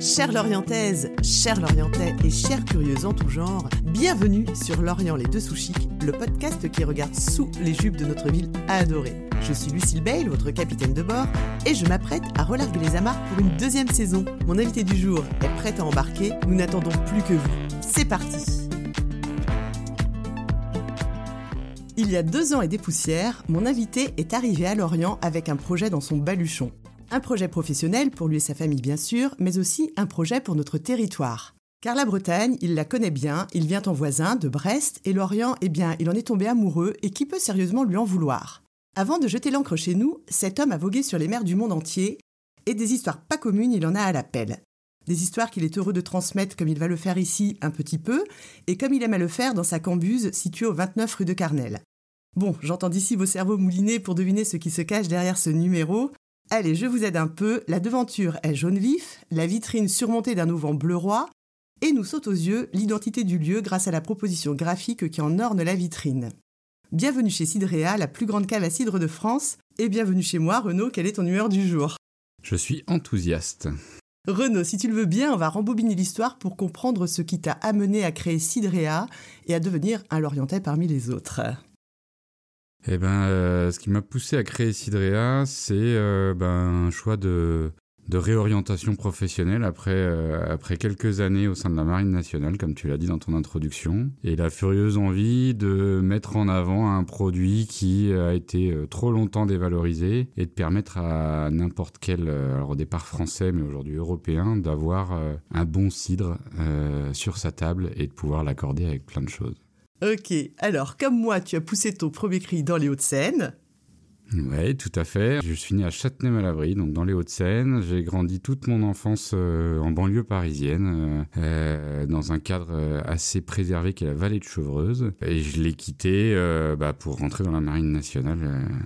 Chères Lorientaises, chers Lorientais et chères curieuses en tout genre, bienvenue sur Lorient les deux sous chics, le podcast qui regarde sous les jupes de notre ville adorée. Je suis Lucille Bale, votre capitaine de bord, et je m'apprête à relarguer les amarres pour une deuxième saison. Mon invité du jour est prête à embarquer, nous n'attendons plus que vous. C'est parti Il y a deux ans et des poussières, mon invité est arrivé à Lorient avec un projet dans son baluchon. Un projet professionnel pour lui et sa famille bien sûr, mais aussi un projet pour notre territoire. Car la Bretagne, il la connaît bien, il vient en voisin de Brest, et Lorient, eh bien, il en est tombé amoureux, et qui peut sérieusement lui en vouloir Avant de jeter l'encre chez nous, cet homme a vogué sur les mers du monde entier, et des histoires pas communes, il en a à la pelle. Des histoires qu'il est heureux de transmettre comme il va le faire ici un petit peu, et comme il aime à le faire dans sa cambuse située au 29 rue de Carnel. Bon, j'entends d'ici vos cerveaux moulinés pour deviner ce qui se cache derrière ce numéro, Allez, je vous aide un peu. La devanture est jaune vif, la vitrine surmontée d'un auvent bleu roi, et nous saute aux yeux l'identité du lieu grâce à la proposition graphique qui en orne la vitrine. Bienvenue chez Cidrea, la plus grande cave à cidre de France, et bienvenue chez moi, Renaud, quelle est ton humeur du jour? Je suis enthousiaste. Renaud, si tu le veux bien, on va rembobiner l'histoire pour comprendre ce qui t'a amené à créer Cidrea et à devenir un Lorientais parmi les autres. Eh ben, euh, ce qui m'a poussé à créer Cidrea, c'est euh, ben, un choix de, de réorientation professionnelle après, euh, après quelques années au sein de la Marine nationale, comme tu l'as dit dans ton introduction, et la furieuse envie de mettre en avant un produit qui a été trop longtemps dévalorisé et de permettre à n'importe quel, alors au départ français, mais aujourd'hui européen, d'avoir un bon cidre sur sa table et de pouvoir l'accorder avec plein de choses. Ok, alors comme moi, tu as poussé ton premier cri dans les Hauts-de-Seine. Oui, tout à fait. Je suis né à Châtenay-Malabry, donc dans les Hauts-de-Seine. J'ai grandi toute mon enfance euh, en banlieue parisienne, euh, euh, dans un cadre assez préservé qui est la vallée de Chevreuse. Et je l'ai quitté bah, pour rentrer dans la marine nationale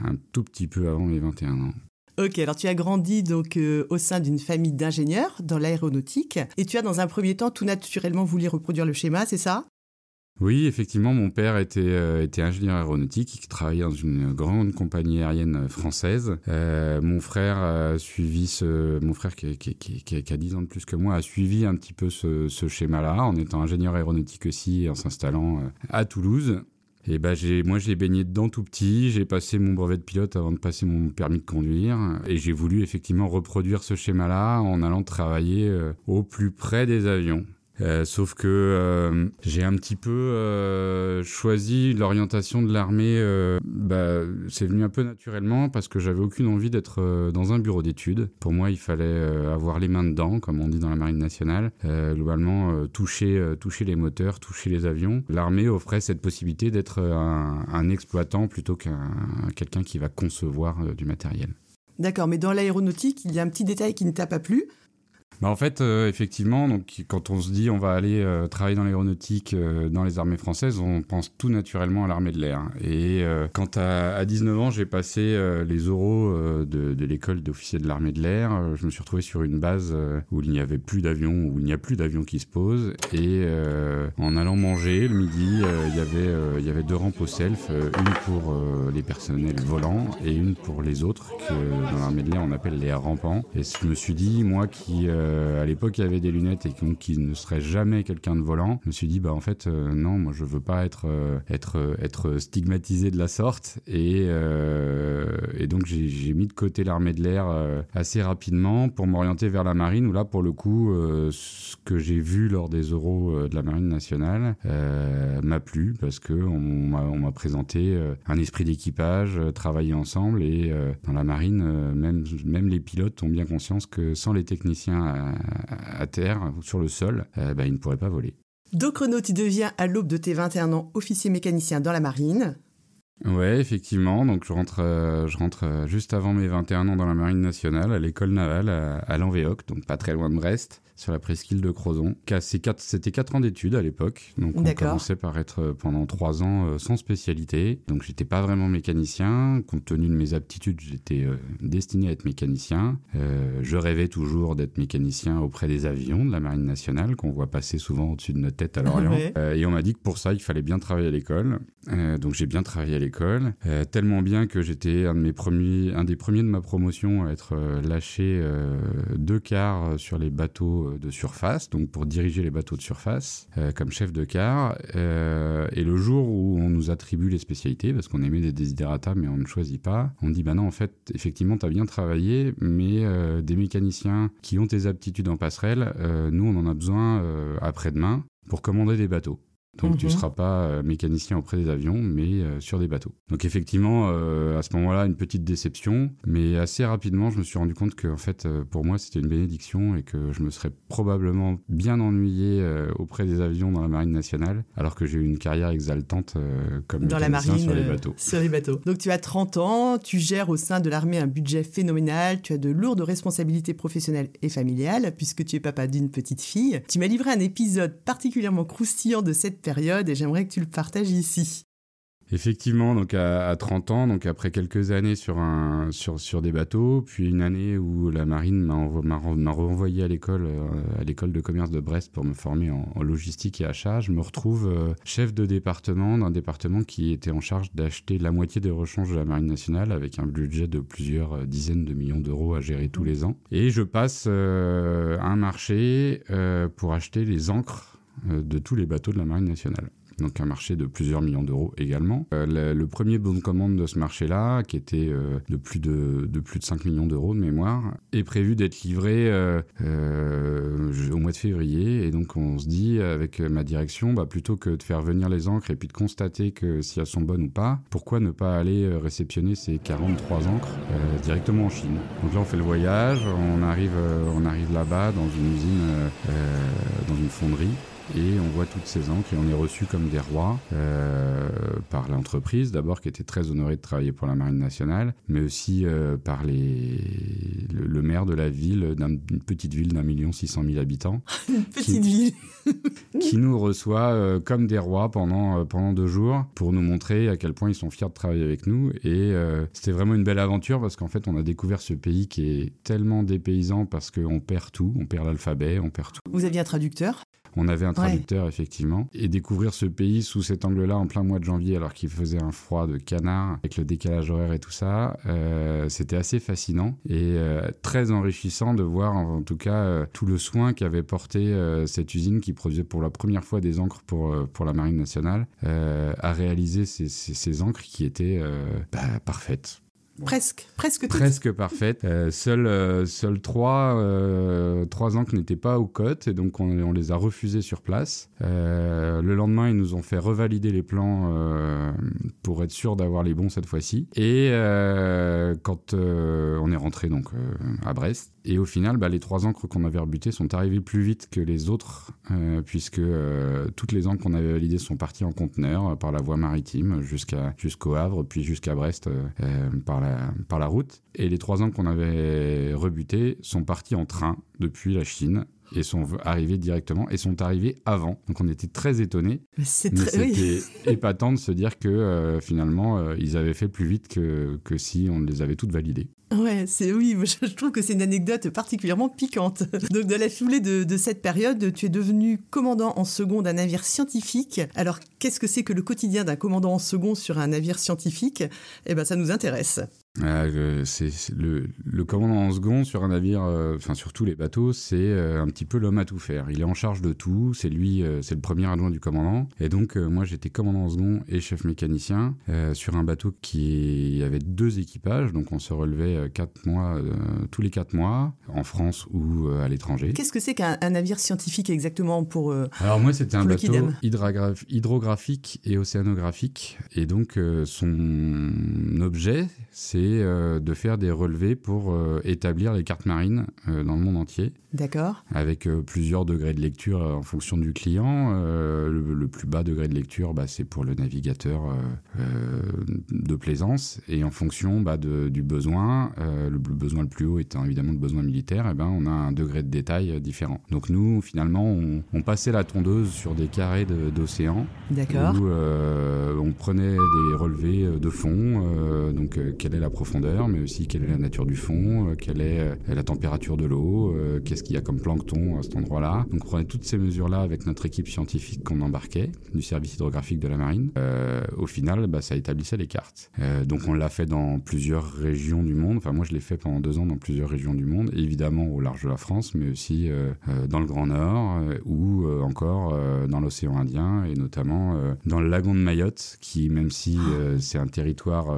un tout petit peu avant mes 21 ans. Ok, alors tu as grandi donc au sein d'une famille d'ingénieurs dans l'aéronautique et tu as dans un premier temps tout naturellement voulu reproduire le schéma, c'est ça? Oui, effectivement, mon père était, euh, était ingénieur aéronautique, il travaillait dans une grande compagnie aérienne française. Euh, mon frère a suivi ce, mon frère qui, a 10 ans de plus que moi a suivi un petit peu ce, schéma-là, en étant ingénieur aéronautique aussi et en s'installant euh, à Toulouse. Et ben moi j'ai baigné dedans tout petit, j'ai passé mon brevet de pilote avant de passer mon permis de conduire, et j'ai voulu effectivement reproduire ce schéma-là en allant travailler au plus près des avions. Euh, sauf que euh, j'ai un petit peu euh, choisi l'orientation de l'armée. bah, c'est venu un peu naturellement parce que j'avais aucune envie d'être dans un bureau d'études. Pour moi, il fallait avoir les mains dedans, comme on dit dans la marine nationale. globalement, toucher, toucher les moteurs, toucher les avions. L'armée offrait cette possibilité d'être un, un, exploitant plutôt qu'un quelqu'un qui va concevoir du matériel. D'accord, mais dans l'aéronautique, il y a un petit détail qui ne t'a pas plu bah en fait, euh, effectivement, donc quand on se dit on va aller euh, travailler dans l'aéronautique euh, dans les armées françaises, on pense tout naturellement à l'armée de l'air. Et quand à, à, 19 ans, j'ai passé les oraux de, de l'école d'officier de l'armée de l'air, je me suis retrouvé sur une base où il n'y avait plus d'avions, où il n'y a plus d'avions qui se posent. Et en allant manger le midi, il y avait y avait deux rampes au self, une pour les personnels volants et une pour les autres que dans l'armée de l'air on appelle les rampants. Et je me suis dit moi qui euh, à l'époque il y avait des lunettes et qui ne serait jamais quelqu'un de volant, je me suis dit bah en fait euh, non, moi je veux pas être euh, être être stigmatisé de la sorte. Et donc j'ai mis de côté l'armée de l'air assez rapidement pour m'orienter vers la marine où là pour le coup ce que j'ai vu lors des euros de la marine nationale m'a plu parce que on m'a présenté un esprit d'équipage, travailler ensemble. Et dans la marine même même les pilotes ont bien conscience que sans les techniciens à, terre, sur le sol, euh, bah, il ne pourrait pas voler. Donc Renaud, tu deviens à l'aube de tes 21 ans officier mécanicien dans la marine. Ouais, effectivement. Donc je rentre, euh, je rentre euh, juste avant mes 21 ans dans la marine nationale, à l'école navale à, à Lanvéoc, donc pas très loin de Brest sur la presqu'île de Crozon. C'était quatre ans d'études à l'époque, donc on commençait par être euh, pendant trois ans euh, sans spécialité. Donc j'étais pas vraiment mécanicien. Compte tenu de mes aptitudes, j'étais euh, destiné à être mécanicien. je rêvais toujours d'être mécanicien auprès des avions de la marine nationale qu'on voit passer souvent au-dessus de notre tête à Lorient. et on m'a dit que pour ça, il fallait bien travailler à l'école. donc j'ai bien travaillé à l'école, tellement bien que j'étais un, de mes premiers, un des premiers de ma promotion à être lâché deux quarts sur les bateaux de surface, donc pour diriger les bateaux de surface comme chef de quart. et le jour où on nous attribue les spécialités, parce qu'on émet des desiderata mais on ne choisit pas, on dit bah non en fait effectivement tu as bien travaillé, mais des mécaniciens qui ont tes aptitudes en passerelle, nous on en a besoin après-demain pour commander des bateaux. Donc tu ne mhm. seras pas euh, mécanicien auprès des avions, mais euh, sur des bateaux. Donc effectivement, euh, à ce moment-là, une petite déception, mais assez rapidement, je me suis rendu compte que en fait, pour moi, c'était une bénédiction et que je me serais probablement bien ennuyé auprès des avions dans la marine nationale, alors que j'ai eu une carrière exaltante comme dans la marine sur les bateaux. Sur les bateaux. Donc tu as 30 ans, tu gères au sein de l'armée un budget phénoménal, tu as de lourdes responsabilités professionnelles et familiales puisque tu es papa d'une petite fille. Tu m'as livré un épisode particulièrement croustillant de cette période et j'aimerais que tu le partages ici. Effectivement, donc à, 30 ans, donc après quelques années sur, des bateaux, puis une année où la marine m'a renvoyé à l'école euh, à l'école de commerce de Brest pour me former en, logistique et achat, je me retrouve euh, chef de département d'un département qui était en charge d'acheter la moitié des rechanges de la marine nationale avec un budget de plusieurs euh, dizaines de millions d'euros à gérer tous les ans. Et je passe un marché pour acheter les encres de tous les bateaux de la marine nationale donc un marché de plusieurs millions d'euros également. Euh, le, premier bon de commande de ce marché-là, qui était euh, de, plus de, de, plus de 5 millions d'euros de mémoire, est prévu d'être livré euh, au mois de février. Et donc on se dit avec ma direction, bah, plutôt que de faire venir les encres et puis de constater que si elles sont bonnes ou pas, pourquoi ne pas aller réceptionner ces 43 encres directement en Chine? Donc là on fait le voyage, on arrive, on arrive là-bas dans une usine, dans une fonderie et on voit toutes ces encres et on est reçu comme des rois euh, par l'entreprise d'abord qui était très honorée de travailler pour la marine nationale mais aussi euh, par les le, maire de la ville d'une petite ville d'un million six cent mille habitants. Une petite ville. Qui nous reçoit euh, comme des rois pendant pendant deux jours pour nous montrer à quel point ils sont fiers de travailler avec nous. Et c'était vraiment une belle aventure parce qu'en fait on a découvert ce pays qui est tellement dépaysant parce qu'on perd tout. On perd l'alphabet on perd tout. Vous aviez un traducteur? On avait un traducteur, effectivement. Et découvrir ce pays sous cet angle-là, en plein mois de janvier, alors qu'il faisait un froid de canard, avec le décalage horaire et tout ça, euh, c'était assez fascinant et euh, très enrichissant de voir, en, tout cas, euh, tout le soin qu'avait porté cette usine qui produisait pour la première fois des encres pour, pour la Marine nationale, à réaliser ces, ces, encres qui étaient bah, parfaites. Presque, presque Presque parfaite. Euh, seuls euh, seul trois, euh, trois encres n'étaient pas aux côtes et donc on, les a refusés sur place. Euh, le lendemain, ils nous ont fait revalider les plans pour être sûr d'avoir les bons cette fois-ci. Et quand on est rentré donc à Brest, et au final, bah, les trois encres qu'on avait rebutées sont arrivées plus vite que les autres, euh, puisque euh, toutes les encres qu'on avait validées sont parties en conteneur euh, par la voie maritime jusqu'à jusqu'au Havre, puis jusqu'à Brest par la par la route. Et les trois encres qu'on avait rebutées sont parties en train depuis la Chine et sont arrivés directement et sont arrivés avant. Donc on était très étonnés. C'était épatant de se dire que finalement ils avaient fait plus vite que, que si on les avait toutes validées. Ouais, c'est oui, je, trouve que c'est une anecdote particulièrement piquante. Donc, de la foulée de, cette période, tu es devenu commandant en second d'un navire scientifique. Alors, qu'est-ce que c'est que le quotidien d'un commandant en second sur un navire scientifique? Eh ben, ça nous intéresse. Ah, c'est le, le, commandant en second sur un navire, euh, enfin sur tous les bateaux, c'est euh, un petit peu l'homme à tout faire. Il est en charge de tout. C'est lui, euh, c'est le premier adjoint du commandant. Et donc moi j'étais commandant en second et chef mécanicien sur un bateau qui avait deux équipages. Donc on se relevait quatre mois, tous les quatre mois, en France ou à l'étranger. Qu'est-ce que c'est qu'un navire scientifique exactement pour Alors moi c'était un bateau hydrographique et océanographique. Et donc son objet c'est euh, de faire des relevés pour euh, établir les cartes marines euh, dans le monde entier. D'accord. Avec plusieurs degrés de lecture en fonction du client. Le, plus bas degré de lecture, bah, c'est pour le navigateur de plaisance. Et en fonction bah, du besoin, le besoin le plus haut étant évidemment le besoin militaire, eh ben, on a un degré de détail différent. Donc nous, finalement, on, on passait la tondeuse sur des carrés d'océan. D'accord. Où on prenait des relevés de fond, donc quelle est la profondeur, mais aussi quelle est la nature du fond, quelle est la température de l'eau, qu'est-ce qu'il y a comme plancton à cet endroit-là. Donc on prenait toutes ces mesures-là avec notre équipe scientifique qu'on embarquait du service hydrographique de la marine. au final, bah, ça établissait les cartes. donc on l'a fait dans plusieurs régions du monde. Enfin moi je l'ai fait pendant deux ans dans plusieurs régions du monde, évidemment au large de la France, mais aussi dans le Grand Nord ou encore dans l'océan Indien et notamment dans le lagon de Mayotte, qui même si c'est un territoire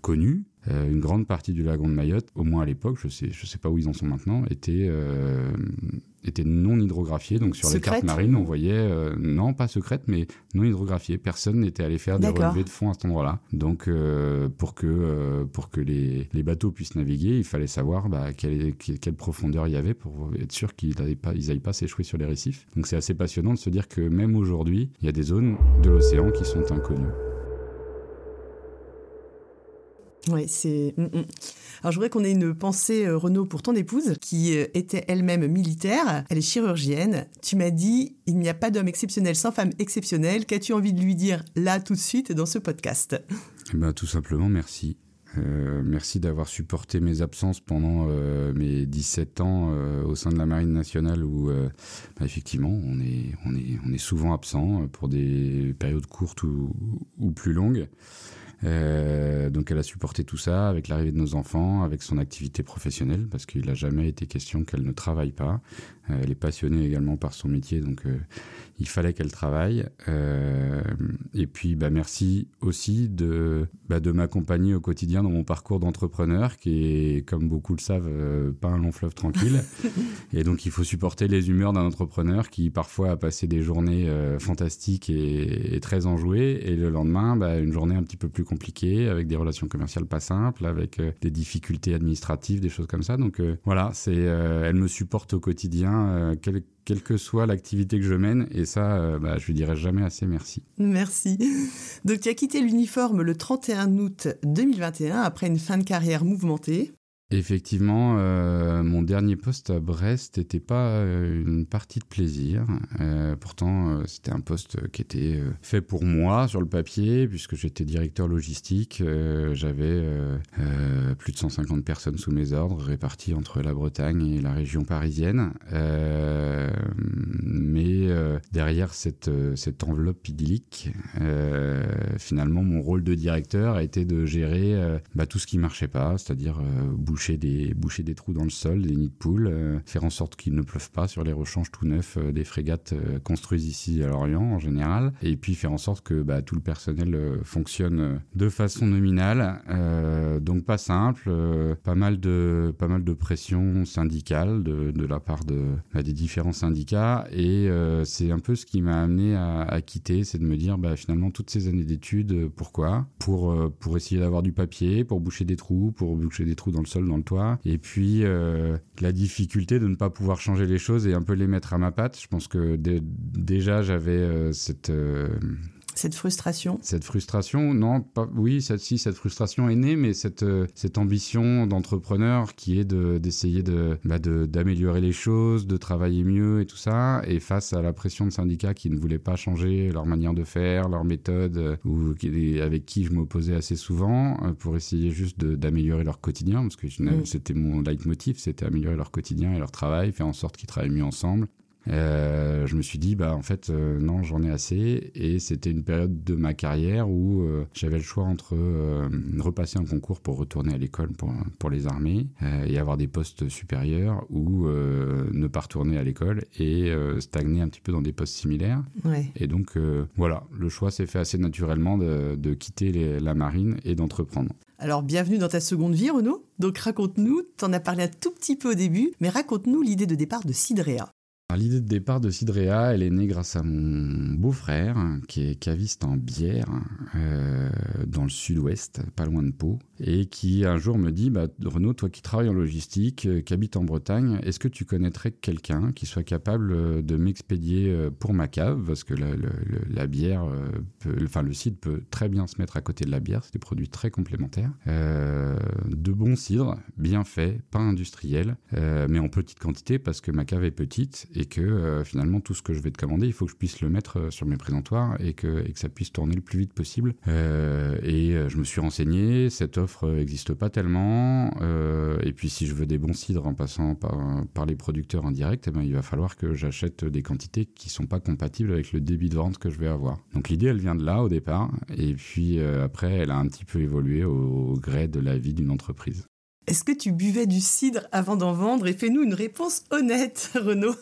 connu, euh, une grande partie du lagon de Mayotte, au moins à l'époque, je sais, je sais pas où ils en sont maintenant, était, euh, était non hydrographiée. Donc sur les cartes marines, on voyait, euh, non pas secrète, mais non hydrographiée. Personne n'était allé faire des relevés de fond à cet endroit-là. Donc pour que, pour que les, les, bateaux puissent naviguer, il fallait savoir bah, quelle, quelle, profondeur il y avait pour être sûr qu'ils n'allaient pas s'échouer sur les récifs. Donc c'est assez passionnant de se dire que même aujourd'hui, il y a des zones de l'océan qui sont inconnues. Oui, c'est. Mm, mm. Alors, je voudrais qu'on ait une pensée, euh, Renaud, pour ton épouse, qui euh, était elle-même militaire. Elle est chirurgienne. Tu m'as dit il n'y a pas d'homme exceptionnel sans femme exceptionnelle. Qu'as-tu envie de lui dire là, tout de suite, dans ce podcast? Eh ben, Tout simplement, merci. Euh, merci d'avoir supporté mes absences pendant mes 17 ans au sein de la Marine nationale où bah, effectivement on est, on, est, on est souvent absent pour des périodes courtes ou, ou plus longues. Euh, donc elle a supporté tout ça avec l'arrivée de nos enfants, avec son activité professionnelle, parce qu'il n'a jamais été question qu'elle ne travaille pas. Euh, elle est passionnée également par son métier, donc euh, il fallait qu'elle travaille. Euh, et puis, bah, merci aussi de, bah, de m'accompagner au quotidien dans mon parcours d'entrepreneur, qui est, comme beaucoup le savent, pas un long fleuve tranquille. et donc, il faut supporter les humeurs d'un entrepreneur qui parfois a passé des journées fantastiques et, très enjouées, et le lendemain, bah, une journée un petit peu plus compliquée, avec des relations commerciales pas simples, avec des difficultés administratives, des choses comme ça. Donc voilà, c'est, elle me supporte au quotidien euh, quelle, que soit l'activité que je mène. Et ça, euh, bah, je lui dirai jamais assez merci. Merci. Donc, tu as quitté l'uniforme le 31 août 2021 après une fin de carrière mouvementée? Effectivement, euh, mon dernier poste à Brest n'était pas euh, une partie de plaisir. Euh, pourtant, c'était un poste qui était fait pour moi sur le papier, puisque j'étais directeur logistique. J'avais plus de 150 personnes sous mes ordres, réparties entre la Bretagne et la région parisienne. mais derrière cette, enveloppe idyllique, finalement, mon rôle de directeur a été de gérer bah, tout ce qui marchait pas, c'est-à-dire boucher des, boucher des trous dans le sol, des nids de poules, euh, faire en sorte qu'il ne pleuve pas sur les rechanges tout neufs euh, des frégates euh, construites ici à Lorient en général, et puis faire en sorte que bah, tout le personnel fonctionne de façon nominale. donc pas simple, pas mal de pas mal de pression syndicale de, la part de bah, des différents syndicats, et c'est un peu ce qui m'a amené à, à quitter, c'est de me dire bah, finalement toutes ces années d'études, pourquoi? Pour pour essayer d'avoir du papier, pour boucher des trous, pour boucher des trous dans le sol dans le toit. Et puis euh, la difficulté de ne pas pouvoir changer les choses et un peu les mettre à ma patte. Je pense que déjà j'avais euh, cette euh, cette frustration Cette frustration, non, pas, oui, cette, si, cette frustration est née, mais cette, euh, cette ambition d'entrepreneur qui est d'essayer de, bah d'améliorer les choses, de travailler mieux et tout ça, et face à la pression de syndicats qui ne voulaient pas changer leur manière de faire, leur méthode, euh, ou avec qui je m'opposais assez souvent, euh, pour essayer juste d'améliorer leur quotidien, parce que mm. c'était mon leitmotiv, c'était améliorer leur quotidien et leur travail, faire en sorte qu'ils travaillent mieux ensemble. Euh, je me suis dit, bah en fait, euh, non, j'en ai assez. Et c'était une période de ma carrière où euh, j'avais le choix entre repasser un concours pour retourner à l'école pour, pour les armées et avoir des postes supérieurs ou ne pas retourner à l'école et stagner un petit peu dans des postes similaires. Et donc, voilà, le choix s'est fait assez naturellement de, de quitter la marine et d'entreprendre. Alors, bienvenue dans ta seconde vie, Renaud. Donc, raconte-nous, t'en as parlé un tout petit peu au début, mais raconte-nous l'idée de départ de Sidrea. L'idée de départ de Cidrea, elle est née grâce à mon beau-frère, qui est caviste en bière, euh, dans le sud-ouest, pas loin de Pau, et qui un jour me dit bah, Renaud, toi qui travailles en logistique, euh, qui habites en Bretagne, est-ce que tu connaîtrais quelqu'un qui soit capable euh, de m'expédier pour ma cave? Parce que la, bière, enfin le cidre peut très bien se mettre à côté de la bière, c'est des produits très complémentaires. de bons cidres, bien faits, pas industriels, mais en petite quantité parce que ma cave est petite et que euh, finalement tout ce que je vais te commander, il faut que je puisse le mettre euh, sur mes présentoirs et que, ça puisse tourner le plus vite possible. Euh, et je me suis renseigné, cette offre n'existe pas tellement. et puis si je veux des bons cidres en passant par, les producteurs en direct, eh ben, il va falloir que j'achète des quantités qui sont pas compatibles avec le débit de vente que je vais avoir. Donc l'idée, elle vient de là au départ. Et puis après, elle a un petit peu évolué au gré de la vie d'une entreprise. Est-ce que tu buvais du cidre avant d'en vendre? Et fais-nous une réponse honnête, Renaud.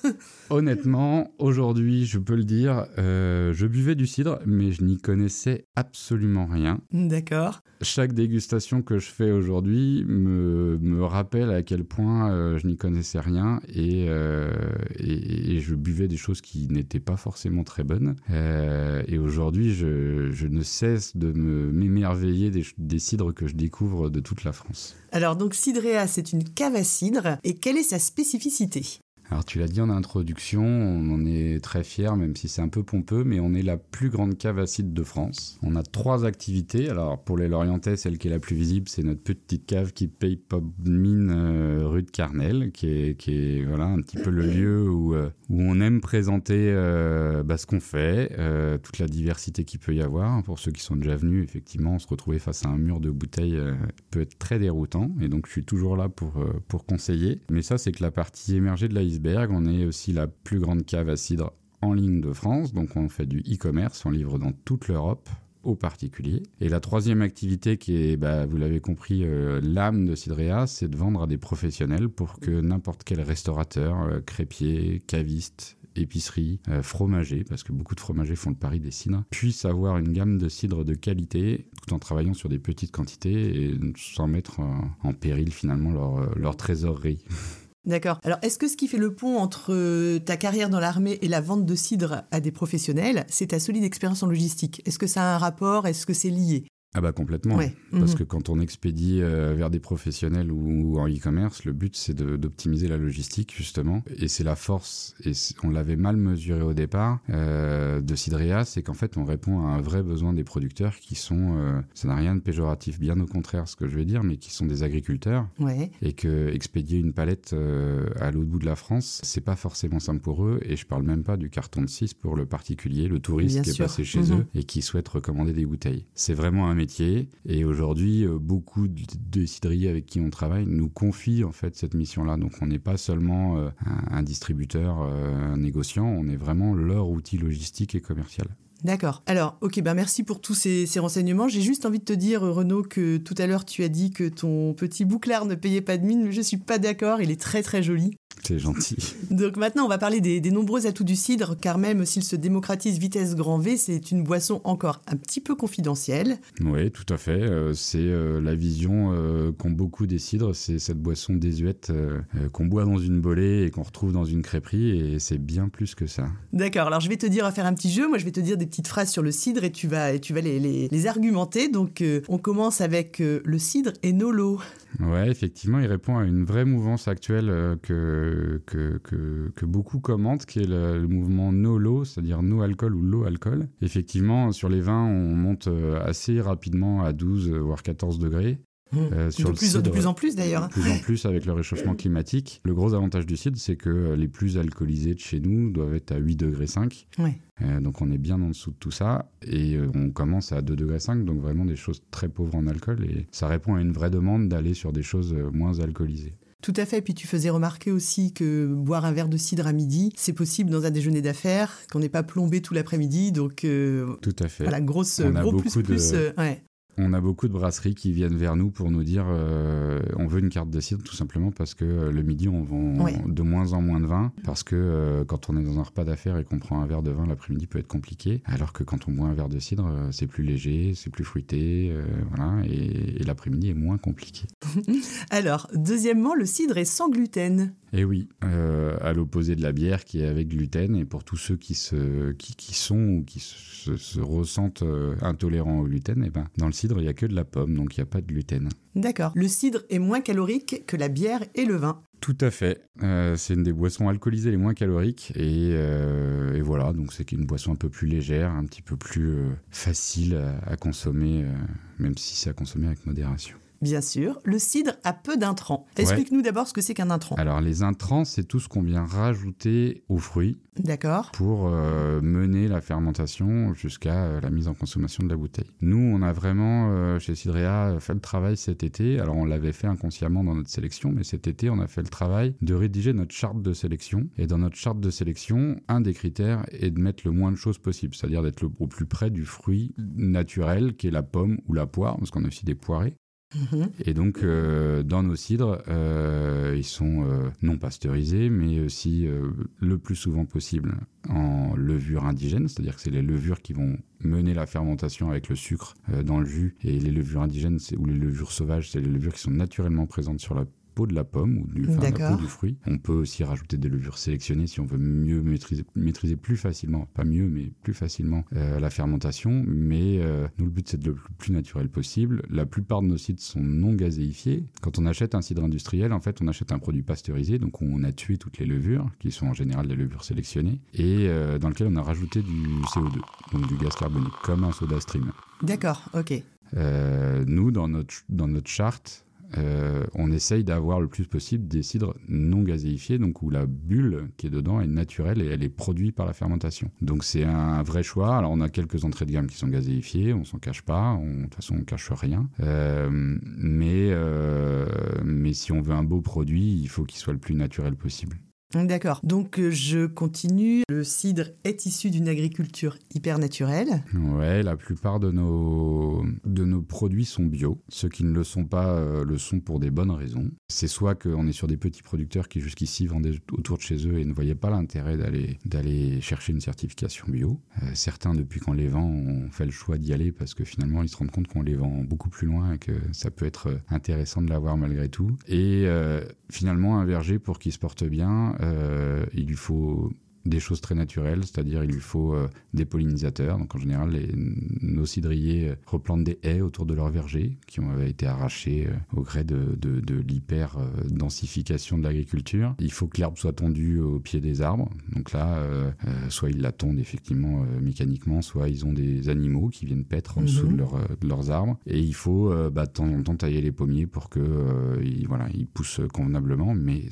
Honnêtement, aujourd'hui, je peux le dire, euh, je buvais du cidre, mais je n'y connaissais absolument rien. D'accord. Chaque dégustation que je fais aujourd'hui me, me, rappelle à quel point euh, je n'y connaissais rien euh, et, et, je buvais des choses qui n'étaient pas forcément très bonnes. et aujourd'hui, je, je, ne cesse de m'émerveiller des, des cidres que je découvre de toute la France. Alors donc Cidrea, c'est une cave à cidre. Et quelle est sa spécificité? Alors tu l'as dit en introduction, on en est très fier, même si c'est un peu pompeux, mais on est la plus grande cave acide de France. On a trois activités. Alors pour les Lorientais, celle qui est la plus visible, c'est notre petite cave qui paye pop mine euh, rue de Carnel, qui est, qui est voilà un petit peu le lieu où, euh, où on aime présenter euh, bah, ce qu'on fait, toute la diversité qu'il peut y avoir. Pour ceux qui sont déjà venus, effectivement, se retrouver face à un mur de bouteilles peut être très déroutant, et donc je suis toujours là pour pour conseiller. Mais ça, c'est que la partie émergée de la on est aussi la plus grande cave à cidre en ligne de France, donc on fait du e-commerce, on livre dans toute l'Europe aux particuliers. Et la troisième activité qui est, bah, vous l'avez compris, euh, l'âme de Cidrea, c'est de vendre à des professionnels pour que n'importe quel restaurateur, euh, crépier, caviste, épicerie, euh, fromager, parce que beaucoup de fromagers font le pari des cidres, puisse avoir une gamme de cidres de qualité tout en travaillant sur des petites quantités et sans mettre en péril finalement leur trésorerie. D'accord. Alors, est-ce que ce qui fait le pont entre euh, ta carrière dans l'armée et la vente de cidre à des professionnels, c'est ta solide expérience en logistique? Est-ce que ça a un rapport? Est-ce que c'est lié? Ah bah complètement. Parce mhm. que quand on expédie euh, vers des professionnels ou, en e-commerce, le but c'est d'optimiser la logistique justement. Et c'est la force, et on l'avait mal mesuré au départ, euh, de Cidrea, c'est qu'en fait on répond à un vrai besoin des producteurs qui sont, euh, ça n'a rien de péjoratif, bien au contraire ce que je vais dire, mais qui sont des agriculteurs. Et que expédier une palette à l'autre bout de la France, c'est pas forcément simple pour eux. Et je parle même pas du carton de 6 pour le particulier, le touriste qui est passé chez mhm. eux et qui souhaite recommander des bouteilles. C'est vraiment un et aujourd'hui, euh, beaucoup de cidriers avec qui on travaille nous confient en fait cette mission-là. Donc on n'est pas seulement euh, un, distributeur, euh, un négociant, on est vraiment leur outil logistique et commercial. D'accord. Alors, ok, ben merci pour tous ces, ces renseignements. J'ai juste envie de te dire, Renaud, que tout à l'heure tu as dit que ton petit bouclard ne payait pas de mine, je suis pas d'accord. Il est très très joli. C'est gentil. Donc maintenant, on va parler des, nombreux atouts du cidre, car même s'il se démocratise vitesse grand V, c'est une boisson encore un petit peu confidentielle. Oui, tout à fait. Euh, c'est euh, la vision euh, qu'ont beaucoup des cidres, c'est cette boisson désuète qu'on boit dans une bolée et qu'on retrouve dans une crêperie, et c'est bien plus que ça. D'accord, alors je vais te dire à faire un petit jeu, moi je vais te dire des petites phrases sur le cidre et tu vas, et tu vas les, les, argumenter. Donc on commence avec le cidre et Nolo. Ouais, effectivement, il répond à une vraie mouvance actuelle que que, beaucoup commentent, qui est le, mouvement no low, c'est-à-dire no alcool ou low alcool. Effectivement, sur les vins, on monte euh, assez rapidement à 12 voire 14 degrés. Mmh. Euh, sur de, plus, de plus en plus d'ailleurs. De plus en plus avec le réchauffement climatique. Le gros avantage du cidre, c'est que les plus alcoolisés de chez nous doivent être à 8 degrés 5. Euh, donc on est bien en dessous de tout ça. Et on commence à 2 degrés 5, donc vraiment des choses très pauvres en alcool. Et ça répond à une vraie demande d'aller sur des choses moins alcoolisées. Tout à fait. Puis tu faisais remarquer aussi que boire un verre de cidre à midi, c'est possible dans un déjeuner d'affaires, qu'on n'est pas plombé tout l'après-midi. Donc, euh, tout à fait. Voilà, grosse, gros plus plus. Euh, on a beaucoup de brasseries qui viennent vers nous pour nous dire euh, on veut une carte de cidre tout simplement parce que euh, le midi on vend de moins en moins de vin parce que euh, quand on est dans un repas d'affaires et qu'on prend un verre de vin l'après-midi peut être compliqué alors que quand on boit un verre de cidre c'est plus léger, c'est plus fruité voilà et, et l'après-midi est moins compliqué. alors deuxièmement le cidre est sans gluten. Et oui, euh, à l'opposé de la bière qui est avec gluten. Et pour tous ceux qui, se, qui, qui sont ou qui se, se ressentent euh, intolérants au gluten, et ben, dans le cidre, il n'y a que de la pomme, donc il n'y a pas de gluten. D'accord. Le cidre est moins calorique que la bière et le vin. Tout à fait. Euh, c'est une des boissons alcoolisées les moins caloriques. Et, euh, et voilà, donc c'est une boisson un peu plus légère, un petit peu plus euh, facile à, à consommer, même si c'est à consommer avec modération. Bien sûr, le cidre a peu d'intrants. Explique-nous d'abord ce que c'est qu'un intrant. Alors les intrants, c'est tout ce qu'on vient rajouter aux fruits D'accord. pour euh, mener la fermentation jusqu'à euh, la mise en consommation de la bouteille. Nous, on a vraiment, euh, chez Cidrea, fait le travail cet été. Alors, on l'avait fait inconsciemment dans notre sélection, mais cet été, on a fait le travail de rédiger notre charte de sélection. Et dans notre charte de sélection, un des critères est de mettre le moins de choses possible, c'est-à-dire d'être au plus près du fruit naturel, qui est la pomme ou la poire, parce qu'on a aussi des poirées. Mhm. Et donc, euh, dans nos cidres, euh, ils sont euh, non pasteurisés, mais aussi le plus souvent possible en levure indigène, c'est-à-dire que c'est les levures qui vont mener la fermentation avec le sucre dans le jus. Et les levures indigènes ou les levures sauvages, c'est les levures qui sont naturellement présentes sur la peau de la pomme ou du, enfin, la D'accord. peau du fruit. On peut aussi rajouter des levures sélectionnées si on veut mieux maîtriser, maîtriser plus facilement, pas mieux, mais plus facilement euh, la fermentation. Mais euh, nous, le but, c'est de le plus naturel possible. La plupart de nos cidres sont non gazéifiés. Quand on achète un cidre industriel, en fait, on achète un produit pasteurisé, donc on a tué toutes les levures, qui sont en général des levures sélectionnées, et euh, dans lequel on a rajouté du CO2, donc du gaz carbonique, comme un soda stream. D'accord, ok. Euh, nous, dans notre, dans notre charte, euh, on essaye d'avoir le plus possible des cidres non gazéifiés, donc où la bulle qui est dedans est naturelle et elle est produite par la fermentation. Donc c'est un vrai choix. Alors on a quelques entrées de gamme qui sont gazéifiées, on s'en cache pas, de toute façon on cache rien. Euh, mais, euh, mais si on veut un beau produit, il faut qu'il soit le plus naturel possible. D'accord. Donc euh, je continue. Le cidre est issu d'une agriculture hyper naturelle. Ouais, la plupart de nos, de nos produits sont bio. Ceux qui ne le sont pas euh, le sont pour des bonnes raisons. C'est soit qu'on est sur des petits producteurs qui jusqu'ici vendaient autour de chez eux et ne voyaient pas l'intérêt d'aller, d'aller chercher une certification bio. Euh, certains, depuis qu'on les vend, ont fait le choix d'y aller parce que finalement, ils se rendent compte qu'on les vend beaucoup plus loin et que ça peut être intéressant de l'avoir malgré tout. Et finalement, un verger, pour qu'il se porte bien, il lui faut des choses très naturelles, c'est-à-dire il lui faut euh, des pollinisateurs. Donc en général, les, nos cidriers euh, replantent des haies autour de leur verger qui ont avaient été arrachés euh, au gré de, de, de l'hyper-densification de l'agriculture. Il faut que l'herbe soit tondue au pied des arbres. Donc là, euh, euh, soit ils la tondent effectivement euh, mécaniquement, soit ils ont des animaux qui viennent paître en Mhm. dessous de, leur, euh, de leurs arbres. Et il faut euh, bah, de temps en temps tailler les pommiers pour que euh, ils, voilà, ils poussent convenablement. Mais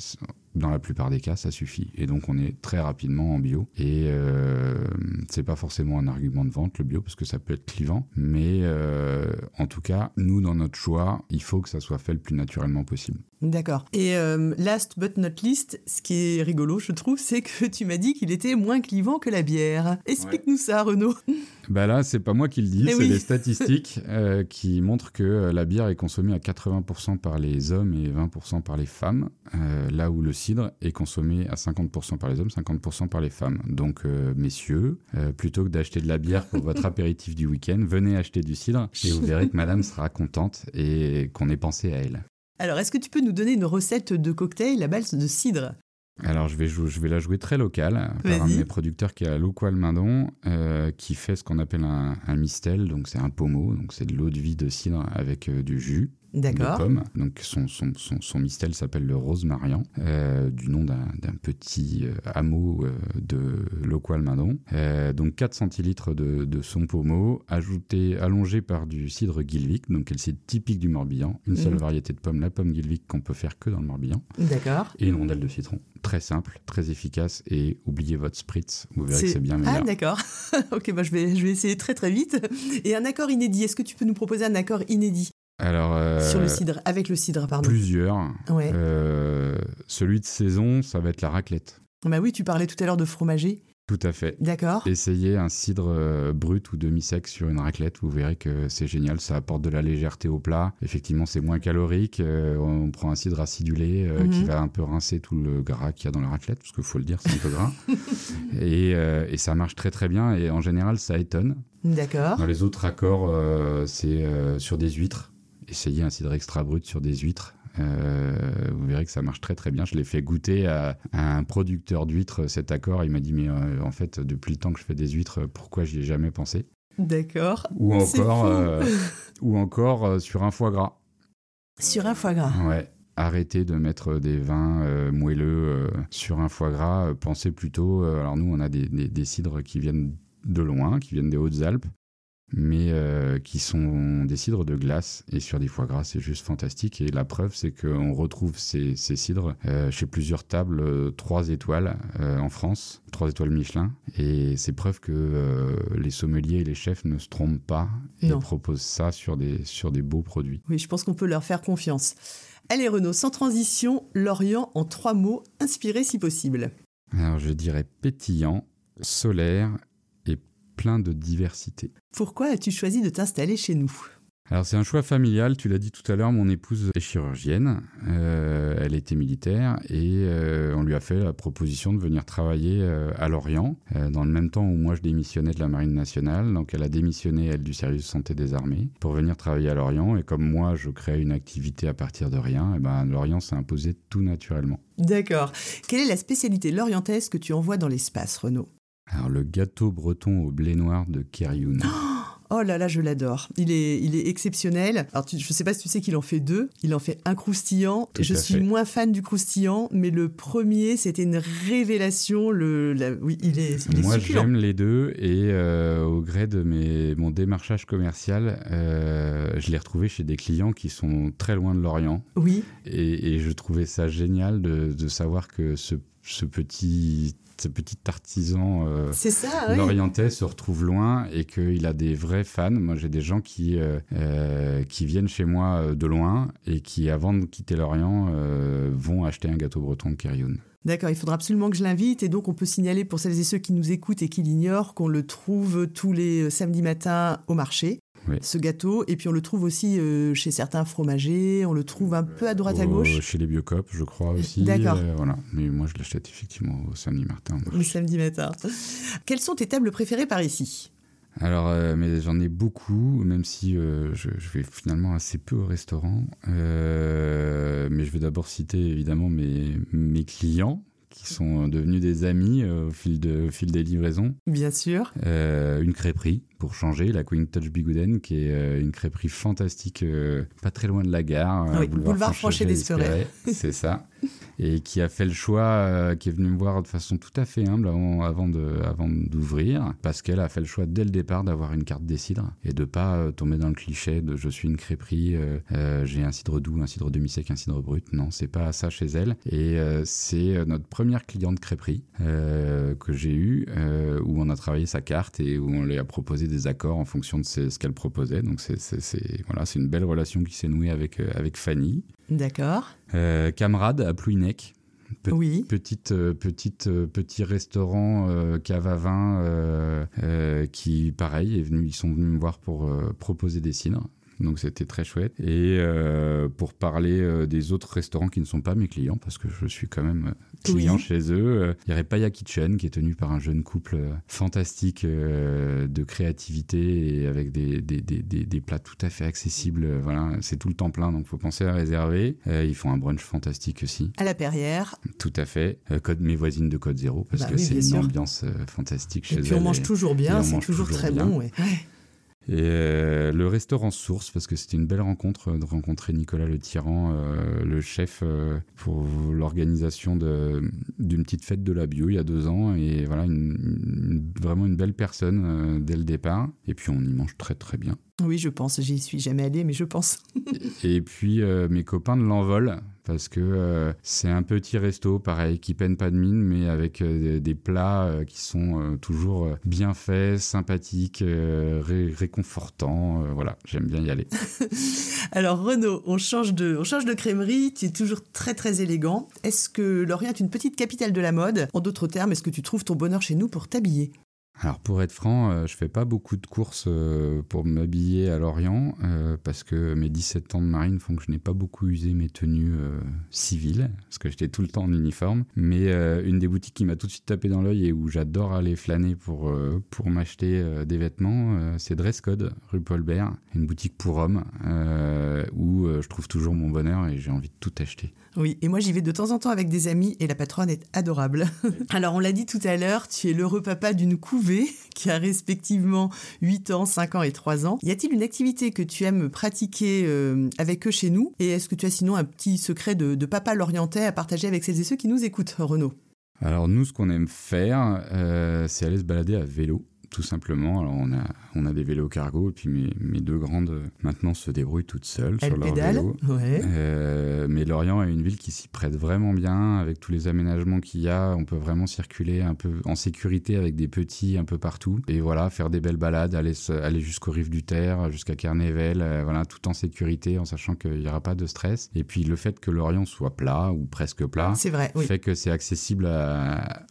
dans la plupart des cas, ça suffit. Et donc, on est très rapidement en bio. Et euh, c'est pas forcément un argument de vente, le bio, parce que ça peut être clivant. Mais euh, en tout cas, nous, dans notre choix, il faut que ça soit fait le plus naturellement possible. D'accord. Et euh, last but not least, ce qui est rigolo, je trouve, c'est que tu m'as dit qu'il était moins clivant que la bière. Explique-nous ça, Renaud. Bah là, c'est pas moi qui le dis, Eh c'est oui. les statistiques euh, qui montrent que euh, la bière est consommée à 80% par les hommes et 20% par les femmes, euh, là où le cidre est consommé à 50% par les hommes, 50% par les femmes. Donc, euh, messieurs, euh, plutôt que d'acheter de la bière pour votre apéritif du week-end, venez acheter du cidre et vous verrez que madame sera contente et qu'on ait pensé à elle. Alors, est-ce que tu peux nous donner une recette de cocktail à base de cidre? Alors, je vais, jou- je vais la jouer très locale par un de mes producteurs qui est à Loqual Mindon, euh, qui fait ce qu'on appelle un, un mistel. Donc, c'est un pommeau. Donc, c'est de l'eau de vie de cidre avec euh, du jus de D'accord. pomme. Donc, son, son, son, son mistel s'appelle le Rose Marian, euh, du nom d'un d'un petit euh, hameau euh, de Loqual Mindon. Euh, donc, 4 centilitres de, de son pommeau, ajouté, allongé par du cidre Gilvic, donc le cidre typique du Morbihan. Une seule Mhm. variété de pomme, la pomme Gilvic, qu'on peut faire que dans le Morbihan D'accord. et une rondelle de citron. Très simple, très efficace et oubliez votre spritz, vous verrez que C'est- bien Ah, meilleur. d'accord. ok, bah, je, vais, je vais essayer très très vite. Et un accord inédit, est-ce que tu peux nous proposer un accord inédit? Alors, euh, sur le cidre, avec le cidre, pardon plusieurs. Ouais. Euh, celui de saison, ça va être la raclette. Bah oui, tu parlais tout à l'heure de fromager. Tout à fait. D'accord. Essayez un cidre euh, brut ou demi-sec sur une raclette, vous verrez que c'est génial, ça apporte de la légèreté au plat. Effectivement, c'est moins calorique. euh, on prend un cidre acidulé euh, Mhm. qui va un peu rincer tout le gras qu'il y a dans la raclette, parce qu'il faut le dire, c'est un peu gras. et, euh, et ça marche très très bien, et en général, ça étonne. D'accord. Dans les autres accords, euh, c'est euh, sur des huîtres. Essayez un cidre extra brut sur des huîtres. vous verrez que ça marche très très bien. Je l'ai fait goûter à, un producteur d'huîtres cet accord. Il m'a dit mais en fait depuis le temps que je fais des huîtres, pourquoi j'y ai jamais pensé? D'accord. Ou encore, ou encore sur un foie gras. Sur un foie gras. Ouais arrêter de mettre des vins euh, moelleux euh, sur un foie gras. Euh, pensez plutôt, alors nous on a des, des, cidres qui viennent de loin, qui viennent des Hautes-Alpes, mais qui sont des cidres de glace. Et sur des foie gras, c'est juste fantastique. Et la preuve, c'est qu'on retrouve ces, ces cidres chez plusieurs tables 3 étoiles en France, 3 étoiles Michelin. Et c'est preuve que les sommeliers et les chefs ne se trompent pas et proposent ça sur des, sur des beaux produits. Oui, je pense qu'on peut leur faire confiance. Allez Renaud, sans transition, Lorient en trois mots, inspiré si possible. Alors je dirais pétillant, solaire plein de diversité. Pourquoi as-tu choisi de t'installer chez nous? Alors c'est un choix familial, tu l'as dit tout à l'heure, mon épouse est chirurgienne, euh, elle était militaire et euh, on lui a fait la proposition de venir travailler euh, à Lorient, dans le même temps où moi je démissionnais de la Marine nationale, donc elle a démissionné elle du service de santé des armées pour venir travailler à Lorient et comme moi je crée une activité à partir de rien, et ben Lorient s'est imposé tout naturellement. D'accord. Quelle est la spécialité lorientaise que tu envoies dans l'espace, Renaud? Alors le gâteau breton au blé noir de Kerioun. Oh là là, je l'adore. Il est, il est exceptionnel. Alors, je ne sais pas si tu sais qu'il en fait deux. Il en fait un croustillant. je suis moins fan du croustillant, mais le premier, c'était une révélation. Le, oui, il est, il Moi, j'aime les deux et euh, au gré de mes, mon démarchage commercial, euh, je l'ai retrouvé chez des clients qui sont très loin de l'Orient. Oui. Et, je trouvais ça génial de, de savoir que ce, ce petit ce petit artisan euh, se retrouve loin et qu'il a des vrais fans. Moi, j'ai des gens qui, euh, euh, qui viennent chez moi euh, de loin et qui, avant de quitter l'Orient, vont acheter un gâteau breton de Kerioun. D'accord, il faudra absolument que je l'invite. Et donc, on peut signaler pour celles et ceux qui nous écoutent et qui l'ignorent qu'on le trouve tous les samedis matins au marché ce gâteau. Et puis on le trouve aussi euh, chez certains fromagers, on le trouve un peu à droite à gauche. Chez les Biocop, je crois aussi. D'accord. Euh, voilà. Mais moi, je l'achète effectivement au samedi matin. Le samedi matin. Quelles sont tes tables préférées par ici? Alors, euh, mais j'en ai beaucoup, même si je, vais finalement assez peu au restaurant. mais je vais d'abord citer évidemment mes, mes clients, qui sont devenus des amis au, fil de, au fil des livraisons. Bien sûr. une crêperie pour changer, la Queen Touch Bigouden, qui est euh, une crêperie fantastique, euh, pas très loin de la gare. Euh, oui, boulevard, boulevard Franchet d'Esperet. C'est ça. Et qui a fait le choix, qui est venu me voir de façon tout à fait humble avant, avant, de, avant d'ouvrir, parce qu'elle a fait le choix dès le départ d'avoir une carte des cidres et de pas tomber dans le cliché de je suis une crêperie, j'ai un cidre doux, un cidre demi-sec, un cidre brut. Non, c'est pas ça chez elle. Et c'est notre première cliente crêperie que j'ai eue, où on a travaillé sa carte et où on lui a proposé des accords en fonction de ce, qu'elle proposait. Donc c'est voilà, c'est une belle relation qui s'est nouée avec euh, avec Fanny. D'accord. Euh, camarade à Plouinec. oui. Petite, euh, petite, petit restaurant cave à vin qui, pareil, est venu, ils sont venus me voir pour proposer des cidres donc c'était très chouette. Et euh, pour parler euh, des autres restaurants qui ne sont pas mes clients, parce que je suis quand même euh, client chez eux, il y aurait Paya Kitchen qui est tenu par un jeune couple fantastique de créativité et avec des, des, des, des, plats tout à fait accessibles. Voilà, c'est tout le temps plein, donc faut penser à réserver. ils font un brunch fantastique aussi. À la Perrière. Tout à fait. code mes voisines de Code Zéro, parce bah que c'est une ambiance fantastique chez eux. Et puis on mange toujours bien, c'est toujours, très bon. Ouais. Et euh, le restaurant Source, parce que c'était une belle rencontre euh, de rencontrer Nicolas Le Tyran, euh, le chef pour l'organisation d'une petite fête de la bio il y a deux ans. Et voilà, vraiment une belle personne dès le départ. Et puis on y mange très très bien. Oui, je pense. J'y suis jamais allé, mais je pense. et puis mes copains de l'envol, parce que euh, c'est un petit resto, pareil, qui peine pas de mine, mais avec euh, des, plats euh, qui sont toujours bien faits, sympathiques, réconfortants. voilà, j'aime bien y aller. Alors Renaud, on change de, on change de crèmerie. Tu es toujours très très élégant. Est-ce que Lorient est une petite capitale de la mode? En d'autres termes, est-ce que tu trouves ton bonheur chez nous pour t'habiller? Alors pour être franc, euh, je fais pas beaucoup de courses euh, pour m'habiller à Lorient euh, parce que mes 17 ans de marine font que je n'ai pas beaucoup usé mes tenues civiles parce que j'étais tout le temps en uniforme. Mais une des boutiques qui m'a tout de suite tapé dans l'œil et où j'adore aller flâner pour, pour m'acheter des vêtements, c'est Dresscode, rue Paul Bert, une boutique pour hommes où je trouve toujours mon bonheur et j'ai envie de tout acheter. Oui, et moi j'y vais de temps en temps avec des amis et la patronne est adorable. Alors on l'a dit tout à l'heure, tu es l'heureux papa d'une couvée qui a respectivement 8 ans, 5 ans et 3 ans. Y a-t-il une activité que tu aimes pratiquer euh, avec eux chez nous? Et est-ce que tu as sinon un petit secret de, papa lorientais à partager avec celles et ceux qui nous écoutent, Renaud? Alors nous, ce qu'on aime faire, euh, c'est aller se balader à vélo tout simplement. Alors on a, on a des vélos cargo et puis mes, mes deux grandes maintenant se débrouillent toutes seules sur leur vélo. Euh, mais Lorient est une ville qui s'y prête vraiment bien avec tous les aménagements qu'il y a. On peut vraiment circuler un peu en sécurité avec des petits un peu partout. Et voilà, faire des belles balades, aller, aller jusqu'aux rives du Terre, jusqu'à Carnével, euh, voilà, tout en sécurité en sachant qu'il n'y aura pas de stress. Et puis le fait que Lorient soit plat ou presque plat, vrai, fait que c'est accessible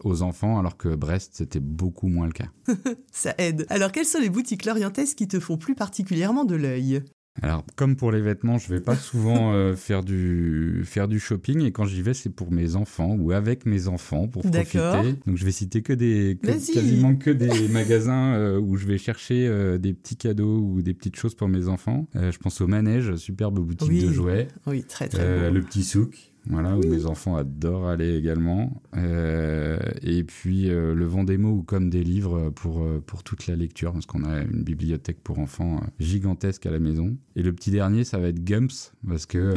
aux enfants alors que Brest c'était beaucoup moins le cas. ça aide. Alors, quelles sont les boutiques lorientaises qui te font plus particulièrement de l'œil? Alors, comme pour les vêtements, je vais pas souvent euh, faire du faire du shopping et quand j'y vais, c'est pour mes enfants ou avec mes enfants pour profiter. Donc, je vais citer que des quasiment que des magasins euh, où je vais chercher euh, des petits cadeaux ou des petites choses pour mes enfants. je pense au manège, superbe boutique de jouets. Oui, très très. Le petit souk voilà, où mes enfants adorent aller également. Euh, et puis euh, le Vendémo ou comme des livres pour, euh, pour toute la lecture, parce qu'on a une bibliothèque pour enfants gigantesque à la maison. Et le petit dernier, ça va être Gumps, parce que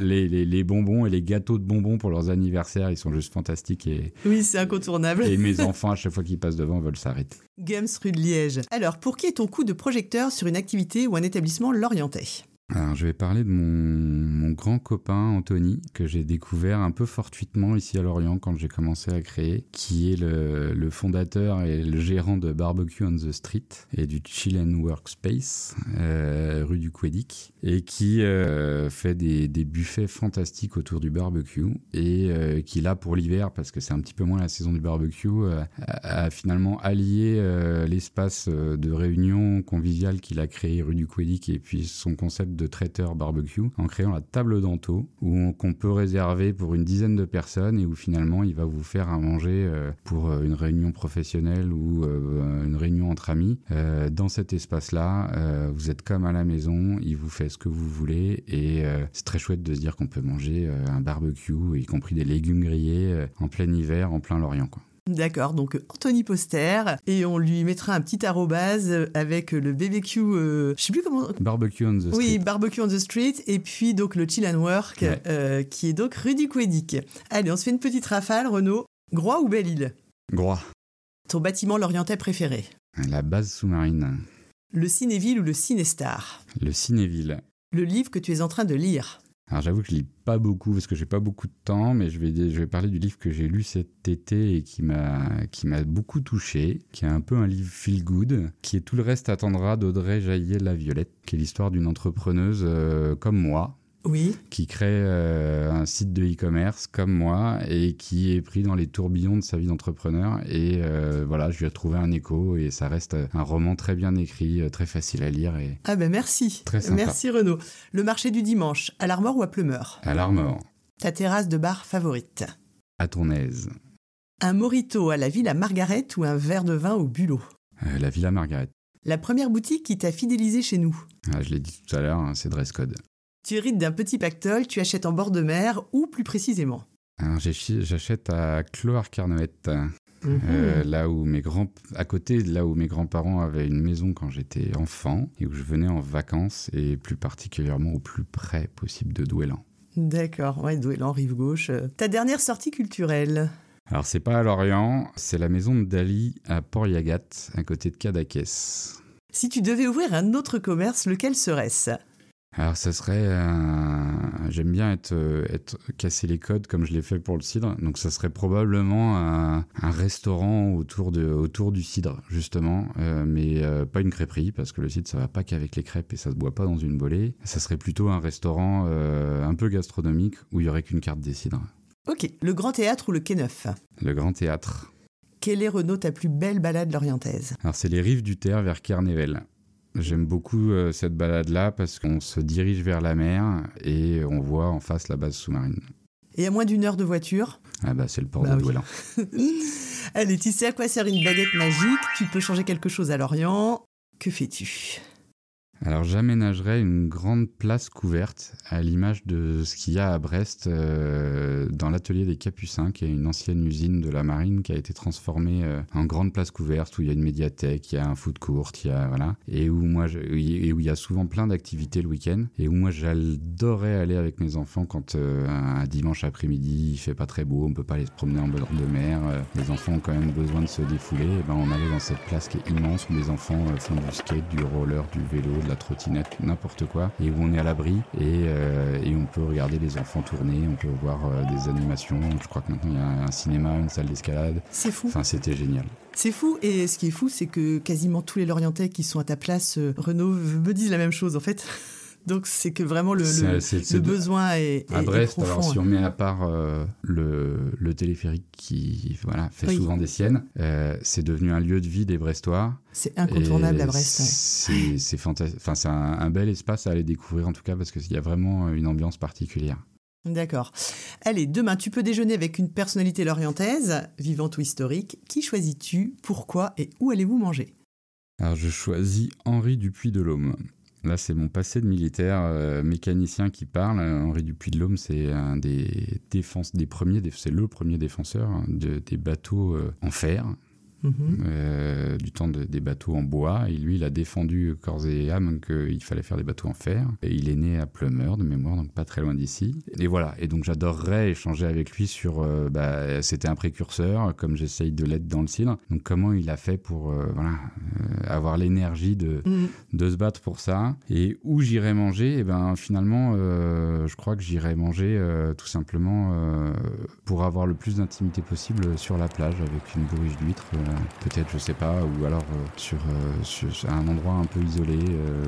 les, les, les, bonbons et les gâteaux de bonbons pour leurs anniversaires, ils sont juste fantastiques. Et, oui, c'est incontournable. Et mes enfants, à chaque fois qu'ils passent devant, veulent s'arrêter. Gumps rue de Liège. Alors, pour qui est ton coup de projecteur sur une activité ou un établissement lorientais je vais parler de mon, grand copain Anthony, que j'ai découvert un peu fortuitement ici à Lorient quand j'ai commencé à créer, qui est le, fondateur et le gérant de Barbecue on the Street et du Chill and Workspace, euh, rue du Quédic, et qui euh, fait des, buffets fantastiques autour du barbecue et euh, qui, là, pour l'hiver, parce que c'est un petit peu moins la saison du barbecue, a, finalement allié l'espace de réunion conviviale qu'il a créé rue du Quédic et puis son concept de traiteur barbecue en créant la table d'anto où qu'on peut réserver pour une dizaine de personnes et où finalement il va vous faire à manger euh, pour euh, une réunion professionnelle ou euh, une réunion entre amis. Dans cet espace-là, vous êtes comme à la maison, il vous fait ce que vous voulez et c'est très chouette de se dire qu'on peut manger un barbecue, y compris des légumes grillés en plein hiver, en plein Lorient. Quoi. D'accord, donc Anthony Poster, et on lui mettra un petit arrobase avec le BBQ, euh, je sais plus comment. Barbecue on the Street. Oui, Barbecue on the Street, et puis donc le Chill and Work, euh, qui est donc rue du Quédic. Allez, on se fait une petite rafale, Renaud. Groix ou Belle-Île Groix. Ton bâtiment lorientais préféré? La base sous-marine. Le Cinéville ou le Cinestar Le Cinéville. Le livre que tu es en train de lire alors j'avoue que je lis pas beaucoup parce que j'ai pas beaucoup de temps, mais je vais, je vais parler du livre que j'ai lu cet été et qui m'a, qui m'a beaucoup touché, qui est un peu un livre feel good, qui est Tout le reste attendra d'Audrey Jaillet-La Violette, qui est l'histoire d'une entrepreneuse euh, comme moi, oui. qui crée euh, un site de e-commerce comme moi et qui est pris dans les tourbillons de sa vie d'entrepreneur. Et euh, voilà, je lui ai trouvé un écho et ça reste un roman très bien écrit, euh, très facile à lire. Et ah ben merci. Très sympa. Merci Renaud. Le marché du dimanche, à l'Armor ou à Pleumeur À l'Armor. Ta terrasse de bar favorite À Tournaise. Un morito à la Villa Margaret ou un verre de vin au bulot? La Villa Margaret. La première boutique qui t'a fidélisé chez nous ah, Je l'ai dit tout à l'heure, hein, c'est Dresscode. Tu hérites d'un petit pactole, tu achètes en bord de mer ou plus précisément J'achète à Cloire-Carnoët, mhm. euh, là où mes grands, à côté là où mes grands-parents avaient une maison quand j'étais enfant et où je venais en vacances et plus particulièrement au plus près possible de Douélan. D'accord, ouais, Douélan, rive gauche. Ta dernière sortie culturelle? Alors c'est pas à Lorient, c'est la maison de Dali à Port-Yagat, à côté de Cadaqués. Si tu devais ouvrir un autre commerce, lequel serait-ce? Alors, ça serait. J'aime bien être, être casser les codes comme je l'ai fait pour le cidre. Donc, ça serait probablement un, restaurant autour, de, autour du cidre, justement. Euh, mais euh, pas une crêperie, parce que le cidre, ça va pas qu'avec les crêpes et ça se boit pas dans une bolée. Ça serait plutôt un restaurant euh, un peu gastronomique où il y aurait qu'une carte des cidres. Ok. Le Grand Théâtre ou le Quai Neuf Le Grand Théâtre. quelle est Renaud ta plus belle balade lorientaise? Alors c'est les rives du Terre vers Kernevel. J'aime beaucoup euh, cette balade-là parce qu'on se dirige vers la mer et on voit en face la base sous-marine. Et à moins d'une heure de voiture Ah bah c'est le port Bah de oui. Douala. Allez, tu sais à quoi sert une baguette magique? Tu peux changer quelque chose à Lorient. Que fais-tu? Alors j'aménagerais une grande place couverte à l'image de ce qu'il y a à Brest euh, dans l'atelier des Capucins, qui est une ancienne usine de la marine qui a été transformée euh, en grande place couverte où il y a une médiathèque, il y a un foot court, il y a voilà, et où moi et où il y a souvent plein d'activités le week-end. Et où moi j'adorais aller avec mes enfants quand euh, un dimanche après-midi il fait pas très beau, on peut pas aller se promener en bord de mer, les enfants ont quand même besoin de se défouler, et ben on allait dans cette place qui est immense où les enfants font du skate, du roller, du vélo, la trottinette, n'importe quoi, et où on est à l'abri et, euh, et on peut regarder les enfants tourner, on peut voir euh, des animations. Je crois que maintenant il y a un cinéma, une salle d'escalade. C'est fou. Enfin, c'était génial. C'est fou. Et ce qui est fou, c'est que quasiment tous les Lorientais qui sont à ta place, euh, Renaud, me disent la même chose en fait. Donc c'est que vraiment le, besoin est, est- À est Brest, profond. alors si on met à part euh, le, le téléphérique qui voilà, fait Oui. souvent des siennes, euh, c'est devenu un lieu de vie des Brestois. C'est incontournable à Brest. ouais. C'est c'est fantastique. Enfin, c'est un, un bel espace à aller découvrir en tout cas parce qu'il y a vraiment une ambiance particulière. D'accord. Allez, demain, tu peux déjeuner avec une personnalité lorientaise, vivante ou historique. Qui choisis-tu? Pourquoi Et où allez-vous manger? Alors je choisis Henri Dupuis de l'Aume. Là, c'est mon passé de militaire euh, mécanicien qui parle. Henri Dupuis de l'Aume, c'est un des des premiers, c'est le premier défenseur hein, de- des bateaux euh, en fer, Mhm. euh, du temps de- des bateaux en bois. Et lui, il a défendu corps et âme qu'il fallait faire des bateaux en fer. Et il est né à Plumeur, de mémoire, donc pas très loin d'ici. Et voilà. Et donc, j'adorerais échanger avec lui sur. euh, bah, C'était un précurseur, comme j'essaye de l'être dans le cidre. Donc, comment il a fait pour euh, voilà, avoir l'énergie de, Mhm. de se battre pour ça. Et où j'irai manger? Et ben finalement, je crois que j'irai manger tout simplement pour avoir le plus d'intimité possible sur la plage avec une bourriche d'huîtres, peut-être, je sais pas, ou alors euh, sur, euh, sur- un endroit un peu isolé euh,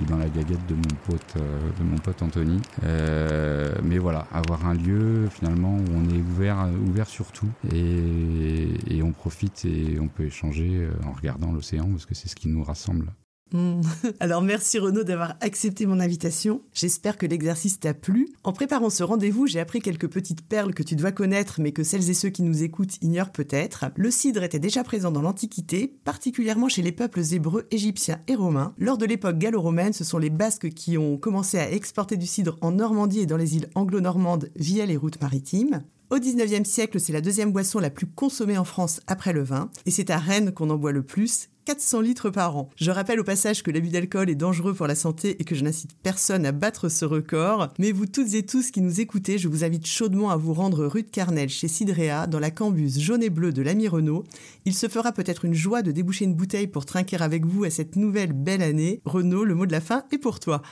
ou dans la gaguette de mon pote, euh, de mon pote Anthony. Euh, mais voilà, avoir un lieu finalement où on est ouvert, ouvert sur tout et, et on profite et on peut échanger euh, en regardant l'océan parce que c'est ce qui nous rassemble. Alors merci Renaud d'avoir accepté mon invitation. J'espère que l'exercice t'a plu. En préparant ce rendez-vous, j'ai appris quelques petites perles que tu dois connaître mais que celles et ceux qui nous écoutent ignorent peut-être. Le cidre était déjà présent dans l'Antiquité, particulièrement chez les peuples hébreux, égyptiens et romains. Lors de l'époque gallo-romaine, ce sont les Basques qui ont commencé à exporter du cidre en Normandie et dans les îles anglo-normandes via les routes maritimes. Au 19e siècle, c'est la deuxième boisson la plus consommée en France après le vin, et c'est à Rennes qu'on en boit le plus, 400 litres par an. Je rappelle au passage que l'abus d'alcool est dangereux pour la santé et que je n'incite personne à battre ce record. Mais vous toutes et tous qui nous écoutez, je vous invite chaudement à vous rendre rue de Carnel chez Cidrea, dans la cambuse jaune et bleue de l'ami Renault. Il se fera peut-être une joie de déboucher une bouteille pour trinquer avec vous à cette nouvelle belle année. Renaud, le mot de la fin est pour toi.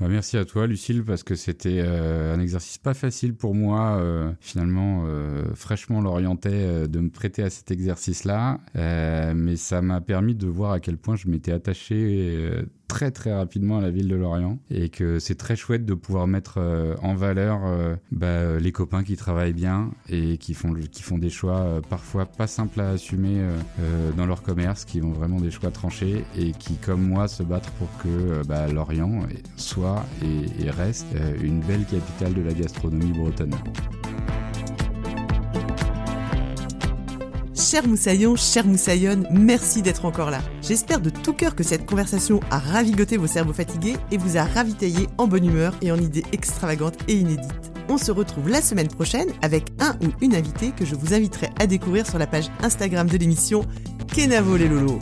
Bah, merci à toi, Lucille, parce que c'était euh, un exercice pas facile pour moi, euh, finalement, euh, fraîchement l'orientais, de me prêter à cet exercice-là. Mais ça m'a permis de voir à quel point je m'étais attaché très très rapidement à la ville de Lorient et que c'est très chouette de pouvoir mettre euh, en valeur euh, bah, les copains qui travaillent bien et qui font, qui font des choix euh, parfois pas simples à assumer dans leur commerce, qui ont vraiment des choix tranchés et qui, comme moi, se battent pour que bah, Lorient soit et, reste une belle capitale de la gastronomie bretonne. Cher Moussaillon, chère Moussaillonne, merci d'être encore là. J'espère de tout cœur que cette conversation a ravigoté vos cerveaux fatigués et vous a ravitaillé en bonne humeur et en idées extravagantes et inédites. On se retrouve la semaine prochaine avec un ou une invitée que je vous inviterai à découvrir sur la page Instagram de l'émission Kenavo les Lolos.